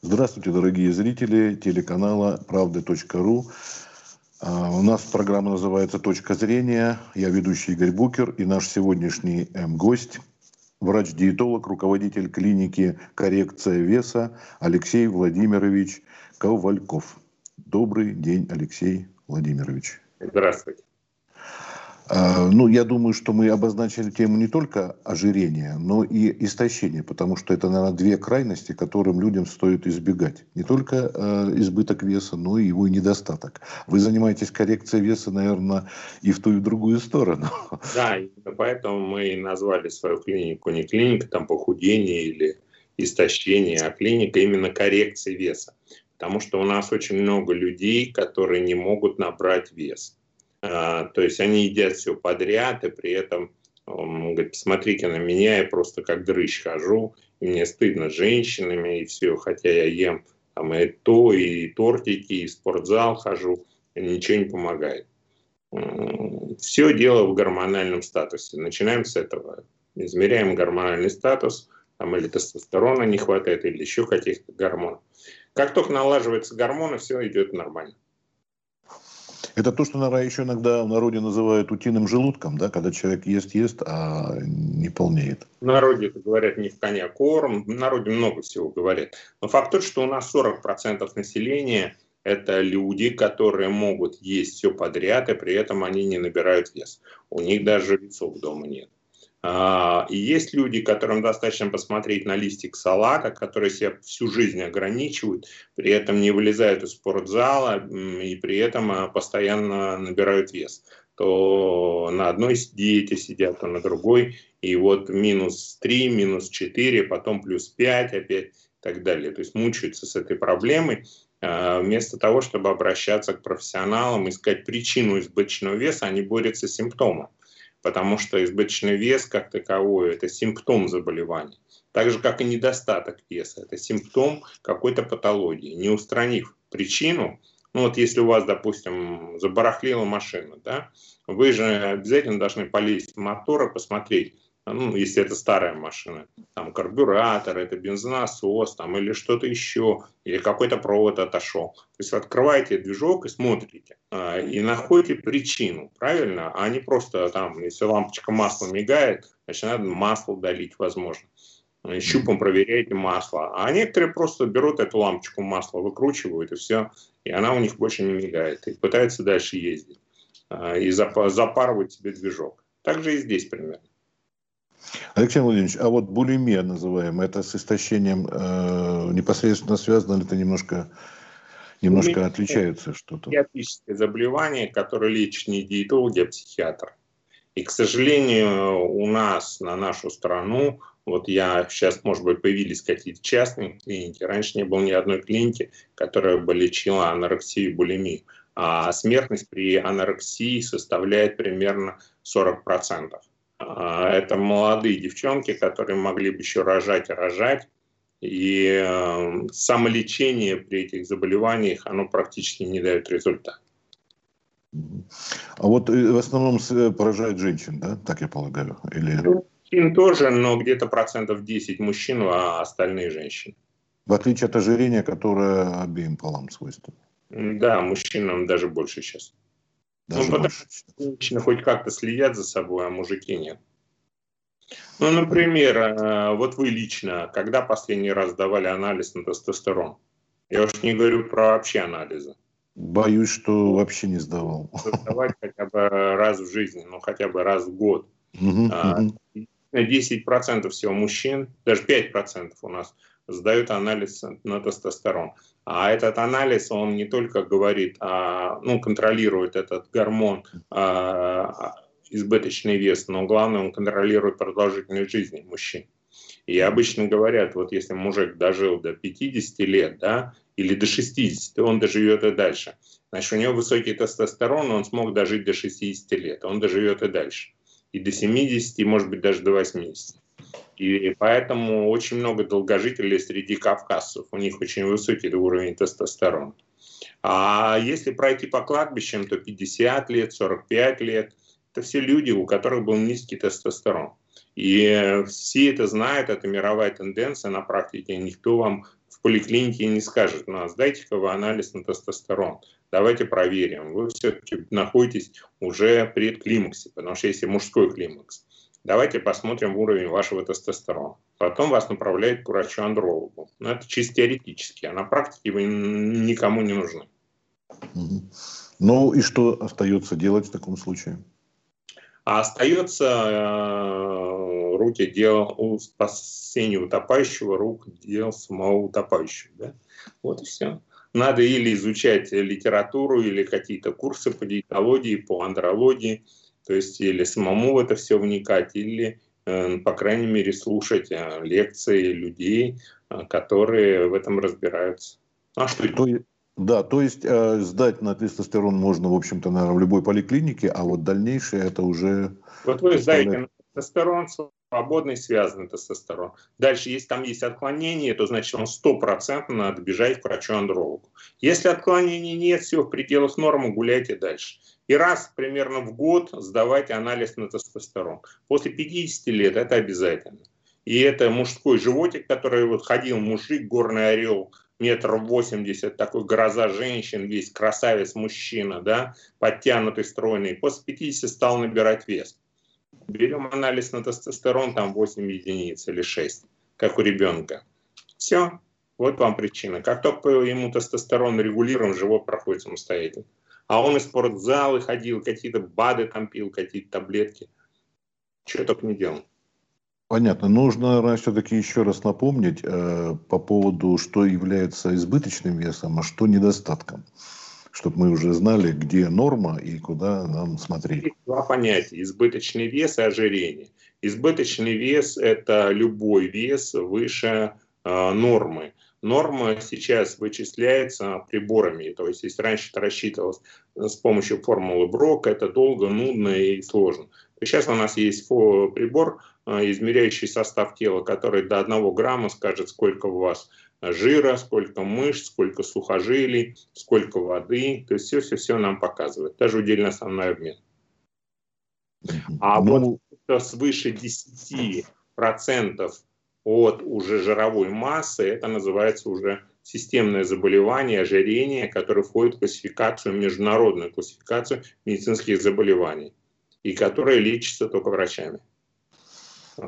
Здравствуйте, дорогие зрители телеканала правды.ру. А, у нас программа называется «Точка зрения». Я ведущий Игорь Букер и наш сегодняшний эм, гость – врач-диетолог, руководитель клиники «Коррекция веса» Алексей Владимирович Ковальков. Добрый день, Алексей Владимирович. Здравствуйте. А, ну, я думаю, что мы обозначили тему не только ожирения, но и истощения, потому что это, наверное, две крайности, которым людям стоит избегать. Не только э, избыток веса, но и его недостаток. Вы занимаетесь коррекцией веса, наверное, и в ту, и в другую сторону. Да, поэтому мы назвали свою клинику не клиника там похудения или истощения, а клиника именно коррекции веса. Потому что у нас очень много людей, которые не могут набрать вес а, то есть они едят все подряд, и при этом он говорит, посмотрите на меня, я просто как дрыщ хожу, и мне стыдно с женщинами, и все, хотя я ем там и то, и тортики, и спортзал хожу, и ничего не помогает. Все дело в гормональном статусе. Начинаем с этого. Измеряем гормональный статус, там или тестостерона не хватает, или еще каких-то гормонов. Как только налаживаются гормоны, все идет нормально. Это то, что еще иногда в народе называют утиным желудком, да, когда человек ест-ест, а не полнеет. В народе это говорят не в коня корм, в народе много всего говорят. Но факт тот, что у нас 40% населения – это люди, которые могут есть все подряд, и при этом они не набирают вес. У них даже весов дома нет. А, и есть люди, которым достаточно посмотреть на листик салата, которые себя всю жизнь ограничивают, при этом не вылезают из спортзала и при этом а, постоянно набирают вес. То на одной диете сидят, то на другой. И вот минус 3, минус 4, потом плюс 5 опять и так далее. То есть мучаются с этой проблемой а, вместо того, чтобы обращаться к профессионалам, искать причину избыточного веса, они борются с симптомом потому что избыточный вес как таковой – это симптом заболевания. Так же, как и недостаток веса – это симптом какой-то патологии. Не устранив причину, ну вот если у вас, допустим, забарахлила машина, да, вы же обязательно должны полезть в мотор и посмотреть, ну, если это старая машина, там карбюратор, это бензонасос, там, или что-то еще, или какой-то провод отошел. То есть открываете движок и смотрите, э, и находите причину, правильно? А не просто там, если лампочка масла мигает, значит, надо масло долить, возможно. Щупом проверяете масло. А некоторые просто берут эту лампочку масла, выкручивают, и все, и она у них больше не мигает, и пытаются дальше ездить, э, и запарывать себе движок. Так же и здесь примерно. Алексей Владимирович, а вот булимия называемая, это с истощением э, непосредственно связано или это немножко, немножко отличается что-то? Психиатрическое заболевание, которое лечит не диетологи, а психиатр. И, к сожалению, у нас, на нашу страну, вот я сейчас, может быть, появились какие-то частные клиники. Раньше не было ни одной клиники, которая бы лечила анорексию и булимию. А смертность при анорексии составляет примерно 40%. А, это молодые девчонки, которые могли бы еще рожать и рожать. И э, самолечение при этих заболеваниях, оно практически не дает результат. А вот э, в основном э, поражает женщин, да, так я полагаю? Или... Мужчин тоже, но где-то процентов 10 мужчин, а остальные женщины. В отличие от ожирения, которое обеим полам свойственно. Да, мужчинам даже больше сейчас. Даже ну, потому что женщины хоть как-то следят за собой, а мужики нет. Ну, например, э, вот вы лично, когда последний раз давали анализ на тестостерон? Я уж не говорю про вообще анализы. Боюсь, что вообще не сдавал. Сдавать хотя бы раз в жизни, ну хотя бы раз в год. Угу, 10% всего мужчин, даже 5% у нас сдают анализ на тестостерон. А этот анализ, он не только говорит, а, ну, контролирует этот гормон а, избыточный вес, но главное, он контролирует продолжительность жизни мужчин. И обычно говорят, вот если мужик дожил до 50 лет, да, или до 60, он доживет и дальше. Значит, у него высокий тестостерон, он смог дожить до 60 лет, он доживет и дальше. И до 70, и может быть даже до 80. И поэтому очень много долгожителей среди кавказцев. У них очень высокий уровень тестостерона. А если пройти по кладбищам, то 50 лет, 45 лет – это все люди, у которых был низкий тестостерон. И все это знают, это мировая тенденция на практике. Никто вам в поликлинике не скажет, ну, а сдайте-ка вы анализ на тестостерон, давайте проверим. Вы все-таки находитесь уже пред климаксе, потому что если мужской климакс, давайте посмотрим уровень вашего тестостерона. Потом вас направляют к врачу-андрологу. Но это чисто теоретически, а на практике вы никому не нужны. Ну и что остается делать в таком случае? А остается э, руки дел у спасения утопающего, рук дел самого утопающего. Да? Вот и все. Надо или изучать литературу, или какие-то курсы по диетологии, по андрологии, то есть или самому в это все вникать, или, э, по крайней мере, слушать э, лекции людей, э, которые в этом разбираются. А что то, да, то есть э, сдать на тестостерон можно, в общем-то, наверное, в любой поликлинике, а вот дальнейшее это уже... Вот вы сдаете на тестостерон, свободный связанный тестостерон. Дальше, если там есть отклонение, то значит он стопроцентно надо бежать к врачу-андрологу. Если отклонений нет, все в пределах нормы, гуляйте дальше. И раз примерно в год сдавать анализ на тестостерон. После 50 лет это обязательно. И это мужской животик, который вот ходил мужик, горный орел, метр восемьдесят, такой гроза женщин, весь красавец мужчина, да, подтянутый, стройный. После 50 стал набирать вес. Берем анализ на тестостерон, там 8 единиц или 6, как у ребенка. Все, вот вам причина. Как только ему тестостерон регулируем, живот проходит самостоятельно. А он из спортзала ходил, какие-то БАДы там пил, какие-то таблетки. Что только не делал. Понятно. Нужно, наверное, все-таки еще раз напомнить э, по поводу, что является избыточным весом, а что недостатком. Чтобы мы уже знали, где норма и куда нам смотреть. Есть два понятия. Избыточный вес и ожирение. Избыточный вес – это любой вес выше э, нормы. Норма сейчас вычисляется приборами. То есть, если раньше это рассчитывалось с помощью формулы Брока, это долго, нудно и сложно. Сейчас у нас есть прибор, а, измеряющий состав тела, который до 1 грамма скажет, сколько у вас жира, сколько мышц, сколько сухожилий, сколько воды. То есть все-все-все нам показывает. Даже удельно основной обмен. А ну... вот свыше 10% от уже жировой массы, это называется уже системное заболевание, ожирение, которое входит в классификацию, международную классификацию медицинских заболеваний, и которое лечится только врачами.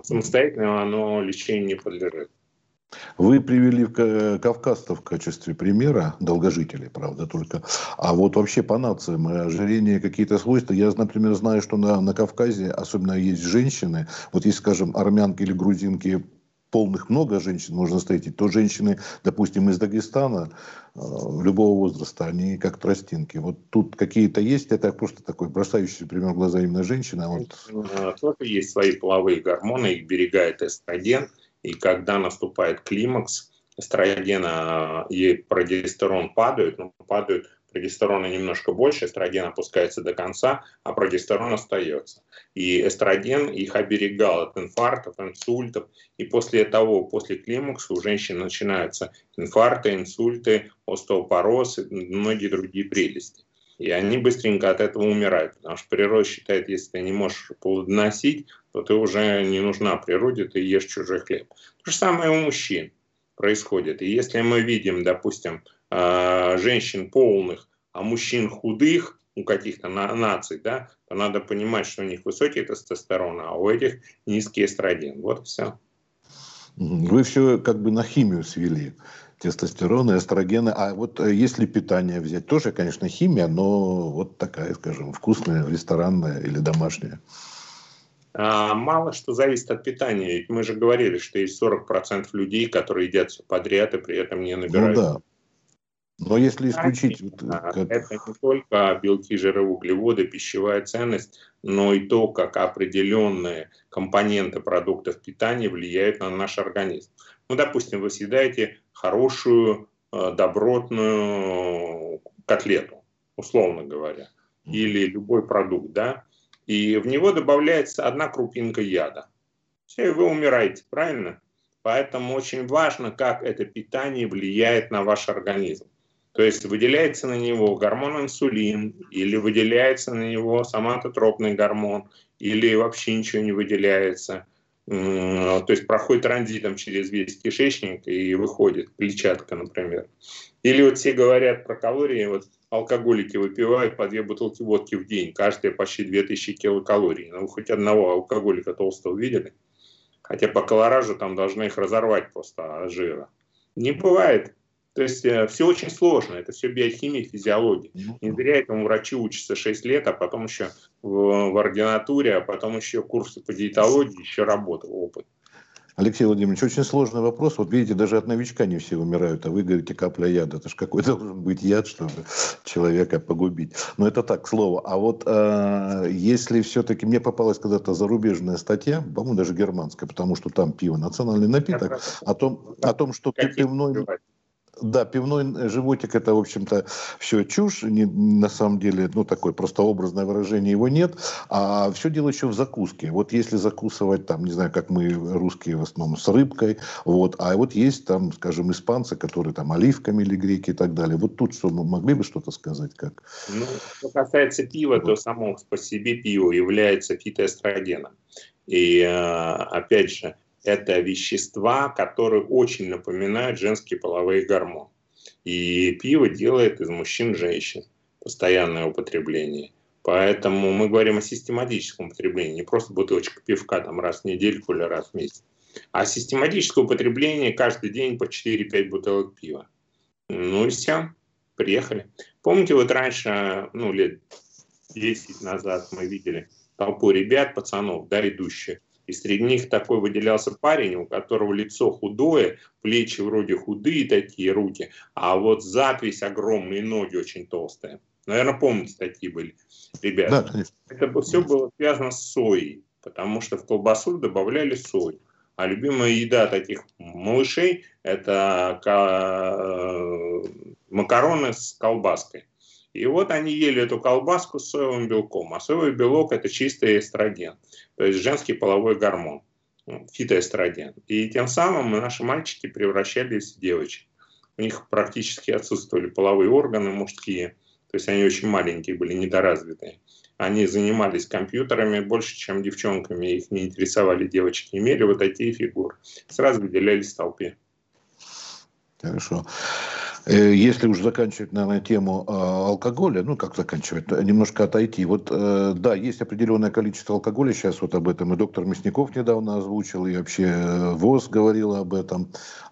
Самостоятельно оно лечению не подлежит. Вы привели кавказцев в качестве примера, долгожителей, правда, только. А вот вообще по нациям ожирение какие-то свойства. Я, например, знаю, что на, на Кавказе особенно есть женщины. Вот если, скажем, армянки или грузинки полных много женщин можно встретить, то женщины, допустим, из Дагестана, э, любого возраста, они как тростинки. Вот тут какие-то есть, это просто такой бросающийся пример в глаза именно женщины. А вот... Э, тоже есть свои половые гормоны, их берегает эстроген, и когда наступает климакс, эстрогена и прогестерон падают, но ну, падают прогестерона немножко больше, эстроген опускается до конца, а прогестерон остается. И эстроген их оберегал от инфарктов, инсультов. И после того, после климакса у женщин начинаются инфаркты, инсульты, остеопороз и многие другие прелести. И они быстренько от этого умирают, потому что природа считает, если ты не можешь плодоносить, то ты уже не нужна природе, ты ешь чужой хлеб. То же самое у мужчин происходит. И если мы видим, допустим, э, женщин полных, а мужчин худых у каких-то на, наций, да, то надо понимать, что у них высокий тестостерон, а у этих низкий эстроген. Вот все. Вы все как бы на химию свели. Тестостерон, эстрогены. А вот э, если питание взять, тоже, конечно, химия, но вот такая, скажем, вкусная, ресторанная или домашняя. А, мало что зависит от питания. Ведь мы же говорили, что есть 40% людей, которые едят все подряд и при этом не набирают. Ну да. Но если исключить... Вот, как... Это не только белки, жиры, углеводы, пищевая ценность, но и то, как определенные компоненты продуктов питания влияют на наш организм. Ну, допустим, вы съедаете хорошую, э, добротную котлету, условно говоря, или любой продукт, да, и в него добавляется одна крупинка яда. Все, и вы умираете, правильно? Поэтому очень важно, как это питание влияет на ваш организм. То есть выделяется на него гормон инсулин, или выделяется на него соматотропный гормон, или вообще ничего не выделяется. то есть проходит транзитом через весь кишечник и выходит, клетчатка, например. Или вот все говорят про калории, вот алкоголики выпивают по две бутылки водки в день, каждая почти 2000 килокалорий. Ну, вы хоть одного алкоголика толстого видели? Хотя по колоражу там должны их разорвать просто от жира. Не бывает. То есть э, все очень сложно, это все биохимия, физиология. Ну Не зря этому врачи учатся 6 лет, а потом еще в, в ординатуре, а потом еще курсы по диетологии, еще работа, опыт. Алексей Владимирович, очень сложный вопрос. Вот видите, даже от новичка не все умирают, а вы говорите капля яда. Это же какой должен быть яд, чтобы человека погубить. Но это так, слово. А вот э, если все-таки мне попалась когда-то зарубежная статья, по-моему, даже германская, потому что там пиво национальный напиток, о том, о том что пивной... Да, пивной животик это, в общем-то, все чушь. Не, на самом деле, ну, такое просто образное выражение его нет. А все дело еще в закуске. Вот если закусывать, там, не знаю, как мы русские в основном, с рыбкой, вот, а вот есть там, скажем, испанцы, которые там оливками или греки и так далее. Вот тут что, мы могли бы что-то сказать? Как? Ну, что касается пива, вот. то само по себе пиво является фитоэстрогеном. И, э, опять же, это вещества, которые очень напоминают женские половые гормоны. И пиво делает из мужчин женщин постоянное употребление. Поэтому мы говорим о систематическом употреблении, не просто бутылочка пивка там раз в недельку или раз в месяц, а систематическое употребление каждый день по 4-5 бутылок пива. Ну и все, приехали. Помните, вот раньше, ну лет 10 назад мы видели толпу ребят, пацанов, да, идущие и среди них такой выделялся парень, у которого лицо худое, плечи вроде худые такие, руки, а вот запись огромные, ноги очень толстые. Наверное, помните, такие были ребята. Да, Это все было связано с соей, потому что в колбасу добавляли сою. А любимая еда таких малышей – это э, макароны с колбаской. И вот они ели эту колбаску с соевым белком. А соевый белок – это чистый эстроген, то есть женский половой гормон, ну, фитоэстроген. И тем самым наши мальчики превращались в девочек. У них практически отсутствовали половые органы мужские, то есть они очень маленькие были, недоразвитые. Они занимались компьютерами больше, чем девчонками, их не интересовали девочки, имели вот такие фигуры. Сразу выделялись в толпе. Хорошо. Э, если уже заканчивать, наверное, тему э, алкоголя, ну, как заканчивать, немножко отойти. Вот, э, да, есть определенное количество алкоголя, сейчас вот об этом и доктор Мясников недавно озвучил, и вообще ВОЗ говорила об этом.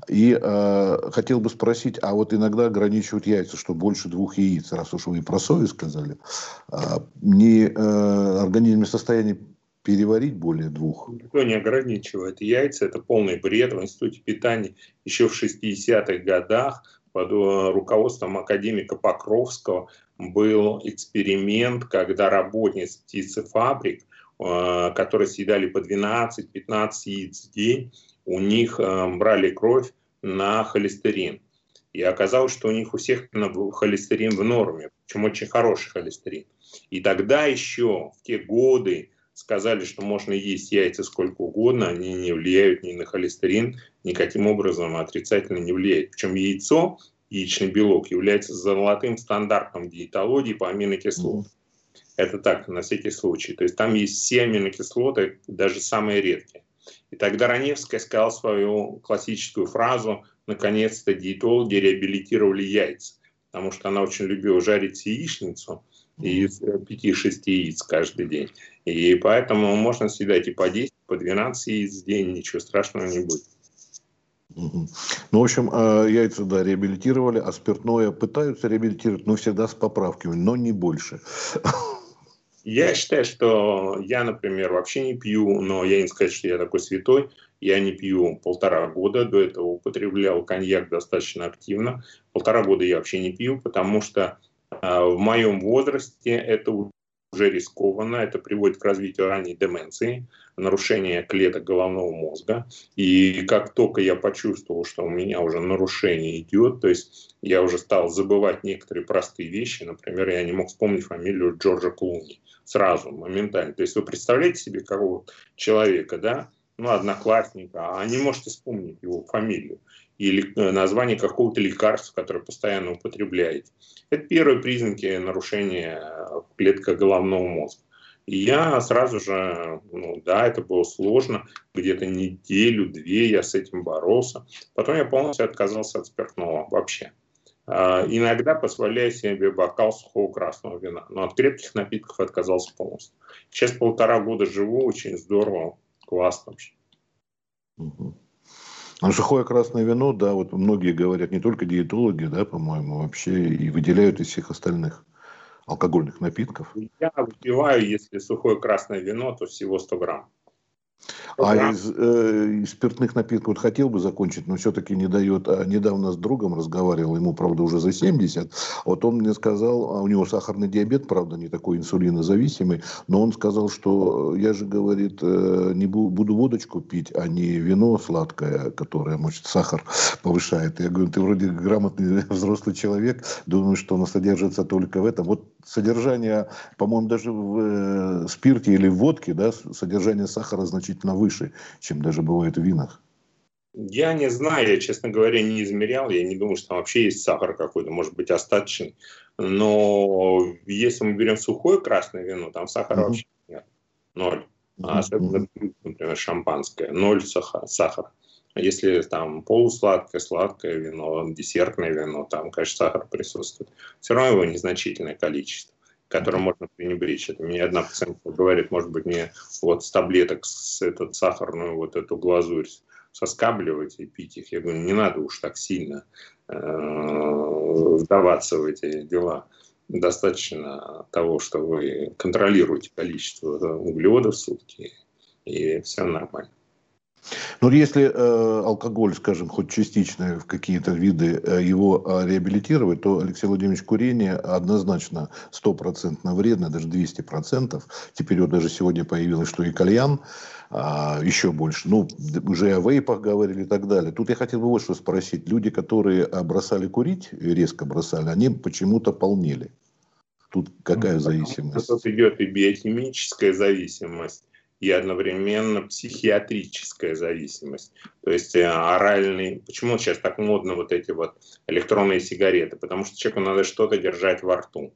И э, хотел бы спросить, а вот иногда ограничивают яйца, что больше двух яиц, раз уж вы про сою сказали, а не э, организм в состоянии переварить более двух. Никто не ограничивает. Яйца – это полный бред. В Институте питания еще в 60-х годах под э, руководством академика Покровского был эксперимент, когда работниц птицефабрик, э, которые съедали по 12-15 яиц в день, у них э, брали кровь на холестерин. И оказалось, что у них у всех холестерин в норме, причем очень хороший холестерин. И тогда еще, в те годы, сказали, что можно есть яйца сколько угодно, они не влияют ни на холестерин, никаким образом отрицательно не влияет. Причем яйцо, яичный белок, является золотым стандартом диетологии по аминокислотам. Mm-hmm. Это так, на всякий случай. То есть там есть все аминокислоты, даже самые редкие. И тогда Раневская сказала свою классическую фразу «наконец-то диетологи реабилитировали яйца», потому что она очень любила жарить яичницу, из 5-6 яиц каждый день. И поэтому можно съедать и по 10, по 12 яиц в день, ничего страшного не будет. Ну, в общем, э, яйца, да, реабилитировали, а спиртное пытаются реабилитировать, но всегда с поправками, но не больше. Я считаю, что я, например, вообще не пью, но я не сказать, что я такой святой. Я не пью полтора года, до этого употреблял коньяк достаточно активно. Полтора года я вообще не пью, потому что в моем возрасте это уже рискованно, это приводит к развитию ранней деменции, нарушения клеток головного мозга. И как только я почувствовал, что у меня уже нарушение идет, то есть я уже стал забывать некоторые простые вещи, например, я не мог вспомнить фамилию Джорджа Клуни сразу, моментально. То есть вы представляете себе какого человека, да, ну, одноклассника, а не можете вспомнить его фамилию или э, название какого-то лекарства, которое постоянно употребляете. Это первые признаки нарушения в клетках головного мозга. И я сразу же, ну да, это было сложно, где-то неделю-две я с этим боролся. Потом я полностью отказался от спиртного вообще. А, иногда позволяю себе бокал сухого красного вина, но от крепких напитков отказался полностью. Сейчас полтора года живу, очень здорово, классно вообще. Угу. А сухое красное вино, да, вот многие говорят, не только диетологи, да, по-моему, вообще и выделяют из всех остальных алкогольных напитков. Я выпиваю, если сухое красное вино, то всего 100 грамм. А из, э, из спиртных напитков вот хотел бы закончить, но все-таки не дает. А недавно с другом разговаривал, ему, правда, уже за 70. Вот он мне сказал, а у него сахарный диабет, правда, не такой инсулинозависимый, но он сказал, что я же, говорит, э, не буду, буду водочку пить, а не вино сладкое, которое, может, сахар повышает. Я говорю, ты вроде грамотный взрослый человек, думаю, что оно содержится только в этом. Вот содержание, по-моему, даже в э, спирте или в водке, да, содержание сахара значительно значительно выше, чем даже бывает в винах. Я не знаю, я, честно говоря, не измерял. Я не думаю, что там вообще есть сахар какой-то, может быть, остаточный. Но если мы берем сухое красное вино, там сахара mm-hmm. вообще нет. Ноль. А особенно, например, шампанское. Ноль сахара. А если там полусладкое, сладкое вино, десертное вино, там, конечно, сахар присутствует. Все равно его незначительное количество которым можно пренебречь. Это мне одна пациентка говорит, может быть, мне вот с таблеток с этот сахарную вот эту глазурь соскабливать и пить их. Я говорю, не надо уж так сильно э, вдаваться в эти дела. Достаточно того, что вы контролируете количество углеводов в сутки, и все нормально. Но если э, алкоголь, скажем, хоть частично в какие-то виды э, его э, реабилитировать, то, Алексей Владимирович, курение однозначно стопроцентно вредно, даже 200%. Теперь вот даже сегодня появилось, что и кальян а, еще больше. Ну, уже о вейпах говорили и так далее. Тут я хотел бы вот что спросить. Люди, которые бросали курить, резко бросали, они почему-то полнели. Тут какая ну, зависимость? Тут идет и биохимическая зависимость, и одновременно психиатрическая зависимость. То есть э, оральный... Почему сейчас так модно вот эти вот электронные сигареты? Потому что человеку надо что-то держать во рту.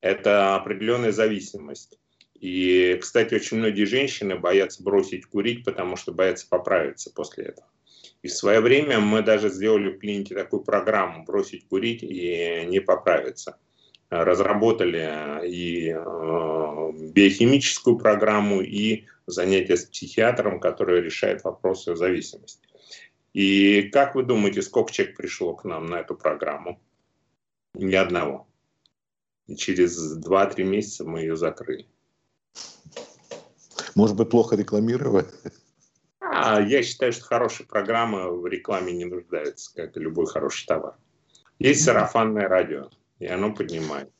Это определенная зависимость. И, кстати, очень многие женщины боятся бросить курить, потому что боятся поправиться после этого. И в свое время мы даже сделали в клинике такую программу «Бросить курить и не поправиться» разработали и э, биохимическую программу, и занятия с психиатром, который решает вопросы зависимости. И как вы думаете, сколько человек пришло к нам на эту программу? Ни одного. И через 2-3 месяца мы ее закрыли. Может быть, плохо рекламировать? А, я считаю, что хорошая программа в рекламе не нуждается, как и любой хороший товар. Есть сарафанное радио и оно поднимает.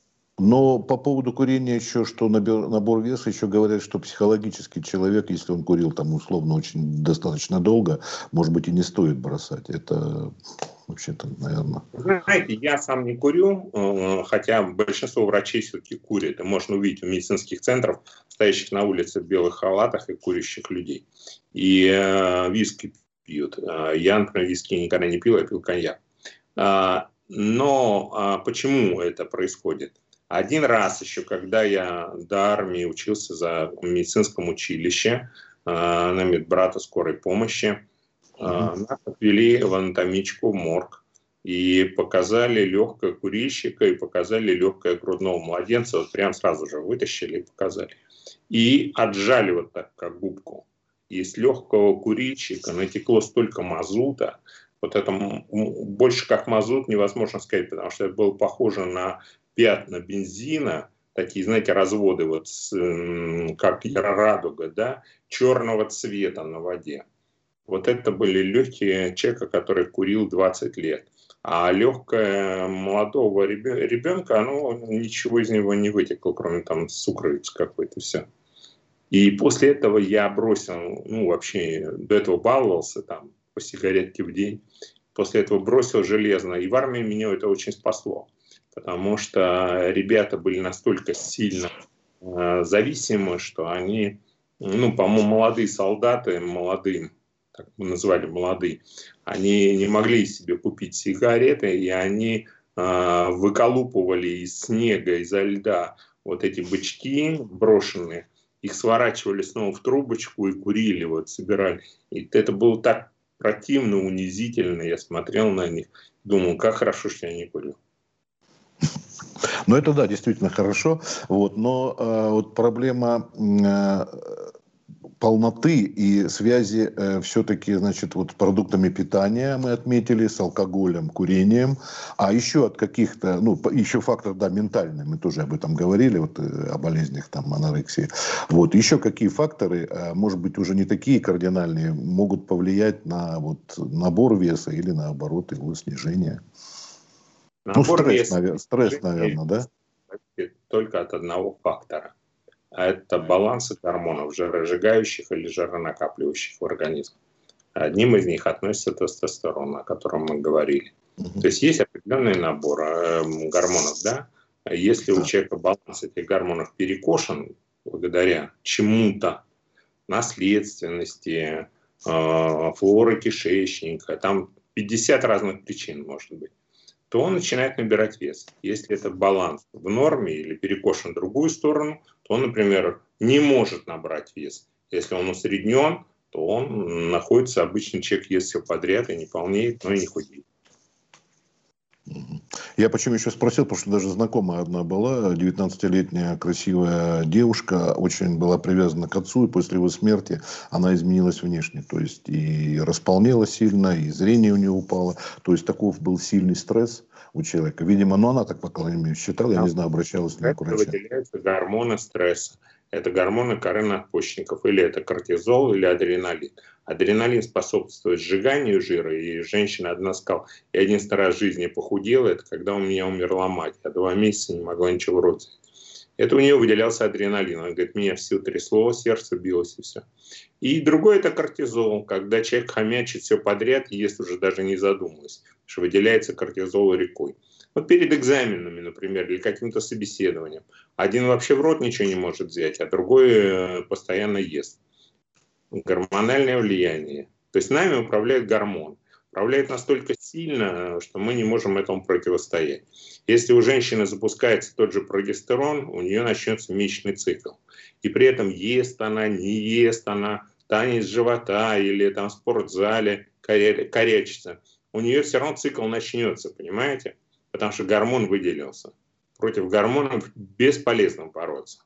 Но по поводу курения еще, что набор, набор веса, еще говорят, что психологический человек, если он курил там условно очень достаточно долго, может быть и не стоит бросать. Это вообще-то, наверное. Знаете, я сам не курю, э, хотя большинство врачей все-таки курят. И можно увидеть в медицинских центрах, стоящих на улице в белых халатах и курящих людей. И э, виски пьют. Э, я, например, виски никогда не пил, я пил коньяк. А, но а, почему это происходит? Один раз еще, когда я до армии учился за медицинском училище а, на медбрата скорой помощи, а, нас отвели в анатомичку в морг и показали легкое курильщика и показали легкое грудного младенца. Вот прям сразу же вытащили и показали. И отжали вот так, как губку. И с легкого курильщика натекло столько мазута, вот это больше как мазут невозможно сказать, потому что это было похоже на пятна бензина, такие, знаете, разводы, вот как радуга, да, черного цвета на воде. Вот это были легкие человека, который курил 20 лет. А легкое молодого ребенка, оно ничего из него не вытекло, кроме там сукровицы какой-то, все. И после этого я бросил, ну, вообще, до этого баловался там, по сигаретке в день. После этого бросил железно. И в армии меня это очень спасло. Потому что ребята были настолько сильно э, зависимы, что они, ну, по-моему, молодые солдаты, молодые, так мы назвали молодые, они не могли себе купить сигареты, и они э, выколупывали из снега, изо льда вот эти бычки брошенные, их сворачивали снова в трубочку и курили, вот собирали. И это было так противно, унизительно. Я смотрел на них, думал, как хорошо, что я не курил. Ну, это да, действительно хорошо. Вот, но э, вот проблема э, полноты и связи э, все-таки, значит, вот с продуктами питания мы отметили, с алкоголем, курением, а еще от каких-то, ну, еще фактор, да, ментальный, мы тоже об этом говорили, вот э, о болезнях там анорексии. Вот, еще какие факторы, э, может быть, уже не такие кардинальные, могут повлиять на вот набор веса или наоборот его снижение? Ну, Набор ну, стресс, веса, навер- стресс, наверное, да? Только от одного фактора – а это балансы гормонов, жиросжигающих или жиронакапливающих в организме. Одним из них относится тестостерон, о котором мы говорили. Угу. То есть есть определенный набор э, гормонов, да. Если у человека баланс этих гормонов перекошен благодаря чему-то, наследственности, э, флоры кишечника, там 50 разных причин может быть, то он начинает набирать вес. Если этот баланс в норме или перекошен в другую сторону, то он, например, не может набрать вес. Если он усреднен, то он находится, обычный человек ест все подряд и не полнеет, но и не худеет. Я почему еще спросил, потому что даже знакомая одна была, 19-летняя красивая девушка, очень была привязана к отцу, и после его смерти она изменилась внешне. То есть и располнела сильно, и зрение у нее упало. То есть таков был сильный стресс у человека. Видимо, но она так, по крайней мере, считала, я не знаю, обращалась ли к врачу. выделяются гормоны стресса. Это гормоны коры надпочечников, или это кортизол, или адреналин. Адреналин способствует сжиганию жира, и женщина одна сказала, я единственный раз в жизни похудела, это когда у меня умерла мать, я два месяца не могла ничего в рот. Это у нее выделялся адреналин. Он говорит, меня все трясло, сердце билось и все. И другой это кортизол, когда человек хомячит все подряд, ест уже даже не задумываясь, что выделяется кортизол рекой. Вот перед экзаменами, например, или каким-то собеседованием. Один вообще в рот ничего не может взять, а другой э, постоянно ест гормональное влияние. То есть нами управляет гормон. Управляет настолько сильно, что мы не можем этому противостоять. Если у женщины запускается тот же прогестерон, у нее начнется месячный цикл. И при этом ест она, не ест она, танец живота или там в спортзале корячится. У нее все равно цикл начнется, понимаете? Потому что гормон выделился. Против гормонов бесполезно бороться.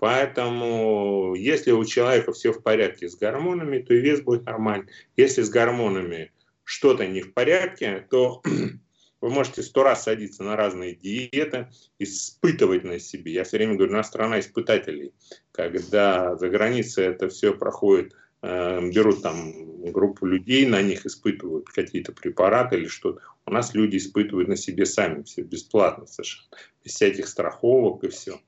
Поэтому, если у человека все в порядке с гормонами, то и вес будет нормальный. Если с гормонами что-то не в порядке, то вы можете сто раз садиться на разные диеты, испытывать на себе. Я все время говорю, у нас страна испытателей. Когда за границей это все проходит, э, берут там группу людей, на них испытывают какие-то препараты или что-то. У нас люди испытывают на себе сами, все бесплатно совершенно, без всяких страховок и все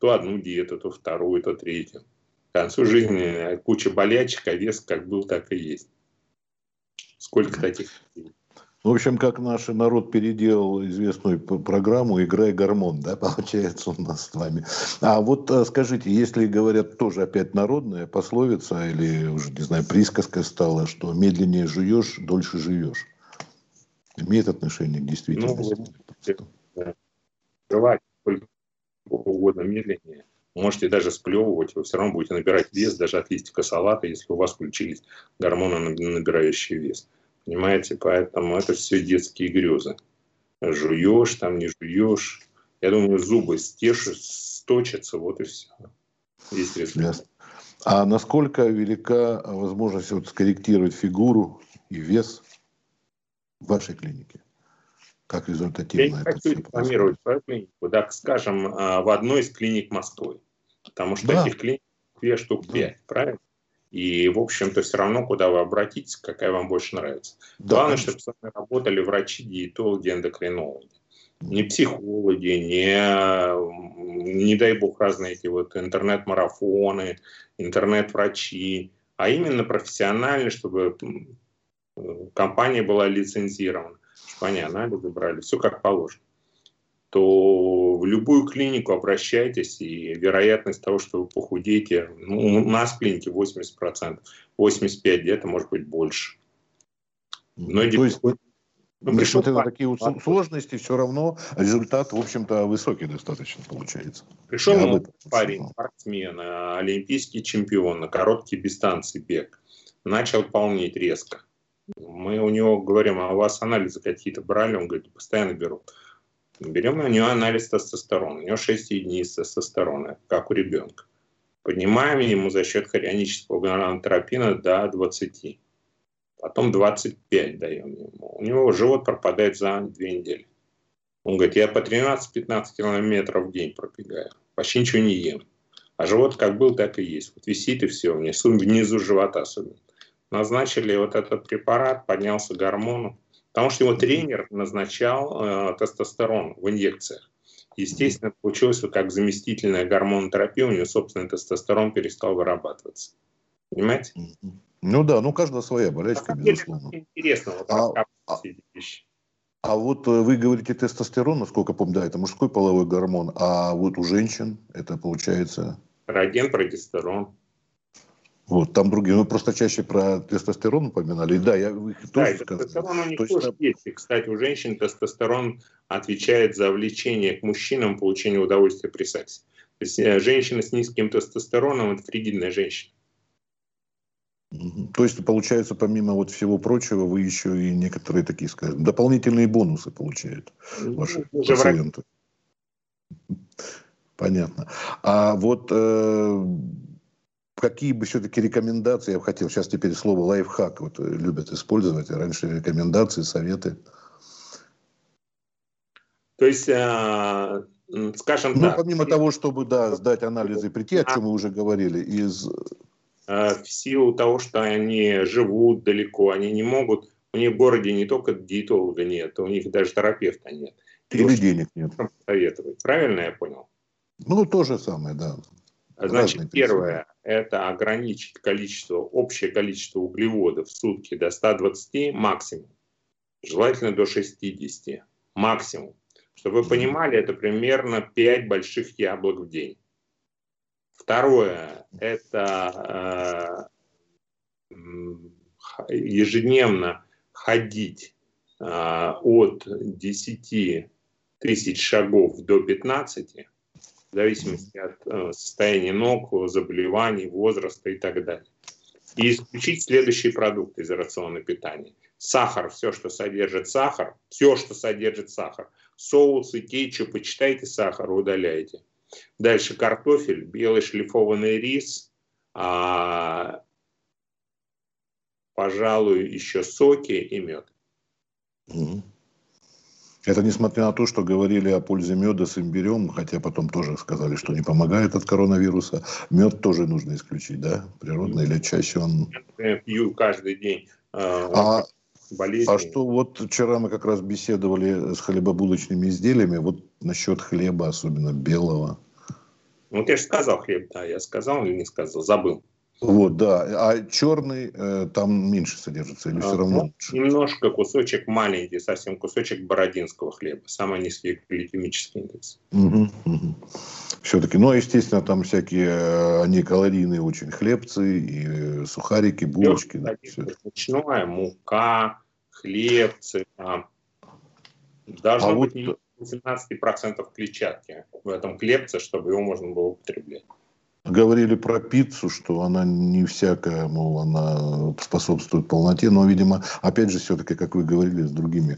то одну диету, то вторую, то третью. К концу жизни куча болячек, а вес как был, так и есть. Сколько таких в общем, как наш народ переделал известную программу «Играй гормон», да, получается у нас с вами. А вот э, скажите, если говорят тоже опять народная пословица или уже, не знаю, присказка стала, что медленнее жуешь, дольше живешь. Имеет отношение к действительности? Ну, да угодно медленнее. Можете даже сплевывать, вы все равно будете набирать вес даже от листика салата, если у вас включились гормоны, набирающие вес. Понимаете? Поэтому это все детские грезы. Жуешь, там не жуешь. Я думаю, зубы стешут, сточатся, вот и все. Есть результат. А насколько велика возможность вот скорректировать фигуру и вес в вашей клинике? Как результативно Я не хочу рекламировать свою клинику, скажем, а, в одной из клиник Москвы. Потому что да. этих клиник две штук да. пять, правильно? И, в общем-то, все равно, куда вы обратитесь, какая вам больше нравится. Да, Главное, конечно. чтобы с вами работали врачи, диетологи, эндокринологи. Не психологи, не, не дай бог, разные эти вот интернет-марафоны, интернет-врачи, а именно профессиональные, чтобы компания была лицензирована они анализы брали, все как положено, то в любую клинику обращайтесь, и вероятность того, что вы похудеете, ну, у нас в клинике 80%, 85% где-то может быть больше. Но то есть Ну, Несмотря на такие вот сложности, все равно результат, в общем-то, высокий достаточно получается. Пришел новый парень, спортсмен, э, олимпийский чемпион на короткие дистанции бег. Начал полнеть резко. Мы у него говорим, а у вас анализы какие-то брали? Он говорит, постоянно берут. Берем у него анализ тестостерона. У него 6 единиц тестостерона, как у ребенка. Поднимаем ему за счет хорионического гонадотропина до 20 потом 25 даем ему. У него живот пропадает за две недели. Он говорит, я по 13-15 километров в день пробегаю, почти ничего не ем. А живот как был, так и есть. Вот висит и все, внизу, внизу живота особенно. Назначили вот этот препарат, поднялся гормон, потому что его тренер назначал э, тестостерон в инъекциях. Естественно, получилось как заместительная гормонотерапия, у него собственный тестостерон перестал вырабатываться. Понимаете? Ну да, ну каждая своя болячка, безусловно. Интересно вот а, а, а вот э, вы говорите тестостерон, насколько помню, да, это мужской половой гормон, а вот у женщин это получается... Эстроген, прогестерон. Вот, там другие. Мы просто чаще про тестостерон упоминали. Да, я их да, тоже тестостерон у них То тоже есть. И, кстати, у женщин тестостерон отвечает за влечение к мужчинам, получение удовольствия при сексе. То есть э, женщина с низким тестостероном – это фригидная женщина. То есть, получается, помимо вот всего прочего, вы еще и некоторые такие, скажем, дополнительные бонусы получают ну, ваши ну, пациенты. Понятно. А вот э, какие бы все-таки рекомендации, я бы хотел, сейчас теперь слово лайфхак вот, любят использовать, а раньше рекомендации, советы. То есть, э, скажем ну, так. помимо того, чтобы да, сдать анализы и прийти, о чем мы уже говорили, из Э, в силу того, что они живут далеко, они не могут, у них в городе не только диетолога нет, у них даже терапевта нет. Или денег нет. Советовать. Правильно я понял? Ну, то же самое, да. Значит, первое – это ограничить количество, общее количество углеводов в сутки до 120 максимум. Желательно до 60 максимум. Чтобы вы понимали, это примерно 5 больших яблок в день. Второе – это э, ежедневно ходить э, от 10 тысяч шагов до 15, в зависимости от э, состояния ног, заболеваний, возраста и так далее. И исключить следующие продукты из рациона питания. Сахар, все, что содержит сахар, все, что содержит сахар, соусы, кетчупы, читайте сахар, удаляйте. Дальше картофель, белый шлифованный рис, а, пожалуй, еще соки и мед. Это несмотря на то, что говорили о пользе меда с имбирем, хотя потом тоже сказали, что не помогает от коронавируса. Мед тоже нужно исключить, да? Природный или чаще он... Я пью каждый день. А, болезни. А что вот вчера мы как раз беседовали с хлебобулочными изделиями, вот насчет хлеба, особенно белого. Ну, я же сказал хлеб, да, я сказал или не сказал, забыл. Вот, да. А черный э, там меньше содержится или все а, равно ну, Немножко кусочек маленький, совсем кусочек бородинского хлеба. Самый низкий гликемический индекс. Угу, угу. Все-таки, ну, естественно, там всякие, э, они калорийные очень хлебцы, и э, сухарики, булочки. Да, мучное, мука, хлебцы. Там. Должно а быть вот... 17% клетчатки в этом хлебце, чтобы его можно было употреблять. Говорили про пиццу, что она не всякая, мол, она способствует полноте, но, видимо, опять же, все-таки, как вы говорили, с другими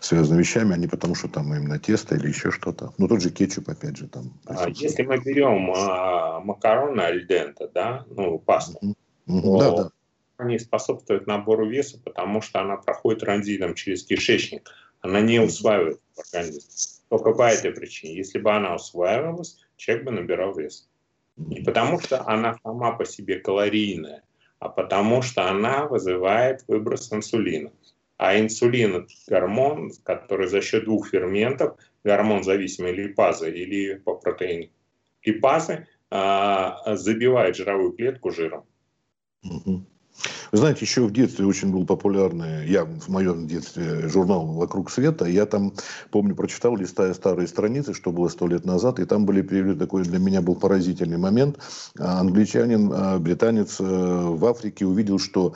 связанными вещами, а не потому, что там именно тесто или еще что-то. Ну, тот же кетчуп, опять же, там. А если мы берем а, макароны альдента, да, ну, пасту, mm-hmm. то да, да. они способствуют набору веса, потому что она проходит транзитом через кишечник она не усваивает в организме. Только по этой причине. Если бы она усваивалась, человек бы набирал вес. Не потому что она сама по себе калорийная, а потому что она вызывает выброс инсулина. А инсулин – это гормон, который за счет двух ферментов, гормон зависимой липазы или по протеину липазы, а, забивает жировую клетку жиром. Угу. Вы знаете, еще в детстве очень был популярный, я в моем детстве, журнал «Вокруг света». Я там, помню, прочитал, листая старые страницы, что было сто лет назад, и там были приведены, такой для меня был поразительный момент. А, англичанин, а, британец э, в Африке увидел, что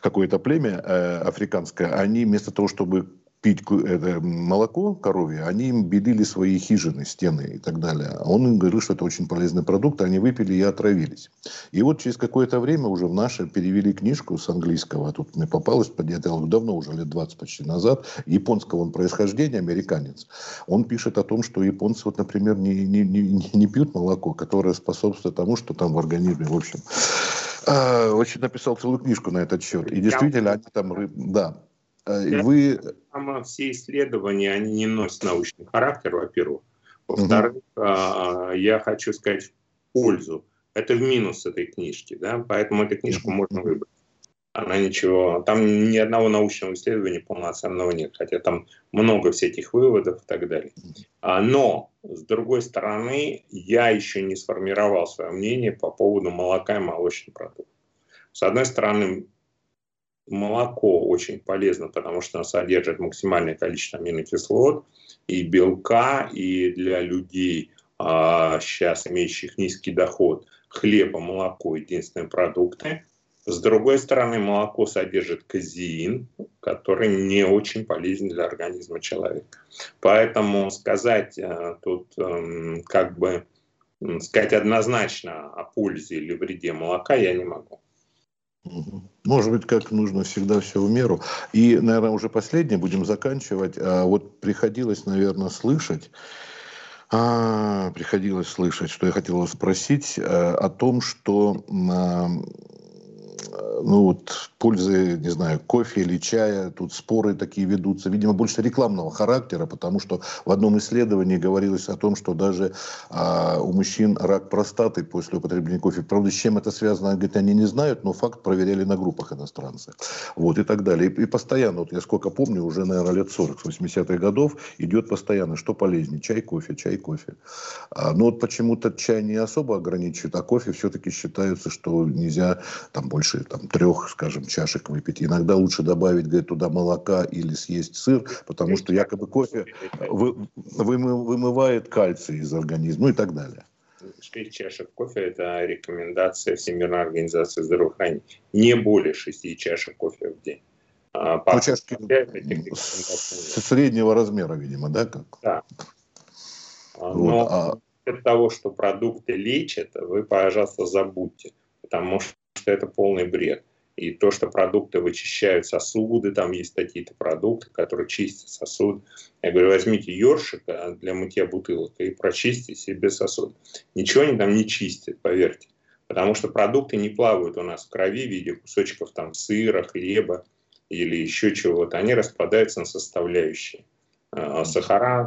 какое-то племя э, африканское, они вместо того, чтобы пить это молоко коровье, они им белили свои хижины, стены и так далее. А он им говорил, что это очень полезный продукт, они выпили и отравились. И вот через какое-то время уже в наше перевели книжку с английского, а тут мне попалось, это давно, уже лет 20 почти назад, японского он происхождения, американец. Он пишет о том, что японцы, вот, например, не, не, не, не пьют молоко, которое способствует тому, что там в организме, в общем, а, очень написал целую книжку на этот счет. И действительно, они там, да, вы... Там все исследования, они не носят научный характер, во-первых. Во-вторых, угу. я хочу сказать в пользу. Это в минус этой книжки, да, поэтому эту книжку можно выбрать. Она ничего, там ни одного научного исследования полноценного нет, хотя там много всяких выводов и так далее. А, но, с другой стороны, я еще не сформировал свое мнение по поводу молока и молочных продуктов. С одной стороны, молоко очень полезно, потому что оно содержит максимальное количество аминокислот и белка, и для людей, а, сейчас имеющих низкий доход, хлеб молоко – единственные продукты. С другой стороны, молоко содержит казеин, который не очень полезен для организма человека. Поэтому сказать э, тут эм, как бы сказать однозначно о пользе или вреде молока я не могу. Может быть, как нужно всегда все в меру. И, наверное, уже последнее, будем заканчивать. А вот приходилось, наверное, слышать, а, приходилось слышать, что я хотел спросить а, о том, что а, ну вот пользы, не знаю, кофе или чая, тут споры такие ведутся, видимо, больше рекламного характера, потому что в одном исследовании говорилось о том, что даже а, у мужчин рак простаты после употребления кофе. Правда, с чем это связано, говорит, они не знают, но факт проверяли на группах иностранцы. Вот и так далее. И, и постоянно, вот я сколько помню, уже, наверное, лет 40, с 80-х годов идет постоянно, что полезнее, чай, кофе, чай, кофе. А, но вот почему-то чай не особо ограничивают, а кофе все-таки считается, что нельзя там больше там, трех, скажем, чашек выпить. Иногда лучше добавить, говорит, туда молока или съесть сыр, потому что якобы кофе вы, вымы, вымывает кальций из организма, ну и так далее. 6 чашек кофе – это рекомендация Всемирной организации здравоохранения. Не более 6 чашек кофе в день. А, ну, чашки среднего размера, видимо, да? Как? Да. А, вот, Но а... от того, что продукты лечат, вы, пожалуйста, забудьте, потому что это полный бред. И то, что продукты вычищают сосуды, там есть какие-то продукты, которые чистят сосуд. Я говорю, возьмите ёршик для мытья бутылок и прочистите себе сосуд. Ничего они там не чистят, поверьте. Потому что продукты не плавают у нас в крови в виде кусочков там сыра, хлеба или еще чего-то. Они распадаются на составляющие. А, сахара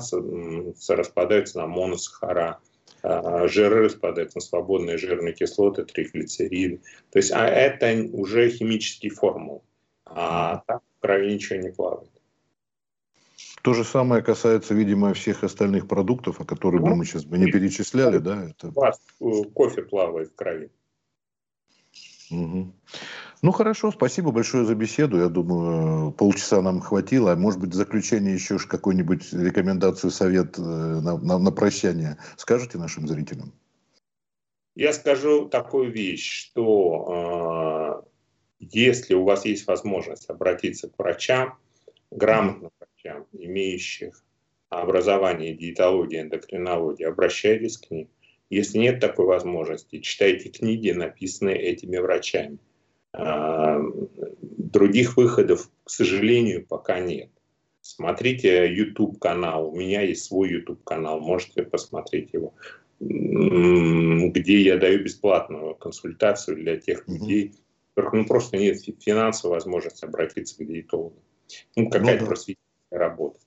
распадаются на моносахара жиры распадаются на свободные жирные кислоты, триглицериды. То есть а это уже химический формул. А там в крови ничего не плавает. То же самое касается, видимо, всех остальных продуктов, о которых ну, мы сейчас бы не перечисляли, да? Это... У вас э, кофе плавает в крови. Угу. Ну хорошо, спасибо большое за беседу. Я думаю, полчаса нам хватило. Может быть, в заключение еще какую-нибудь рекомендацию, совет э, на, на, на прощание скажете нашим зрителям? Я скажу такую вещь, что э, если у вас есть возможность обратиться к врачам, грамотным врачам, имеющих образование диетологии, эндокринологии, обращайтесь к ним. Если нет такой возможности, читайте книги, написанные этими врачами. А, других выходов, к сожалению, пока нет. Смотрите YouTube канал. У меня есть свой YouTube канал. Можете посмотреть его, где я даю бесплатную консультацию для тех людей, у которых ну, просто нет финансовой возможности обратиться к диетологу. Ну, какая-то ну, просветительская работа.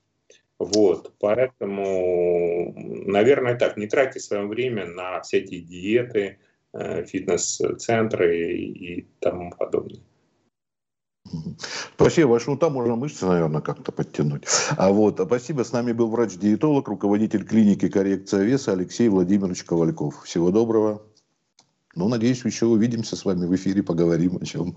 Вот, поэтому, наверное, так, не тратьте свое время на всякие диеты, Э, фитнес-центры и тому подобное. Спасибо большое. Ну, там можно мышцы, наверное, как-то подтянуть. А вот, спасибо. С нами был врач-диетолог, руководитель клиники коррекция веса Алексей Владимирович Ковальков. Всего доброго. Ну, надеюсь, еще увидимся с вами в эфире, поговорим о чем.